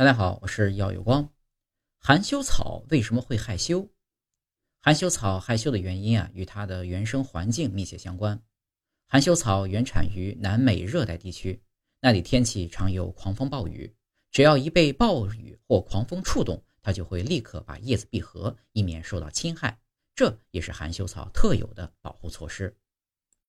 大家好，我是耀有光，含羞草为什么会害羞？含羞草害羞的原因啊，与它的原生环境密切相关。含羞草原产于南美热带地区，那里天气常有狂风暴雨，只要一被暴雨或狂风触动，它就会立刻把叶子闭合，以免受到侵害。这也是含羞草特有的保护措施。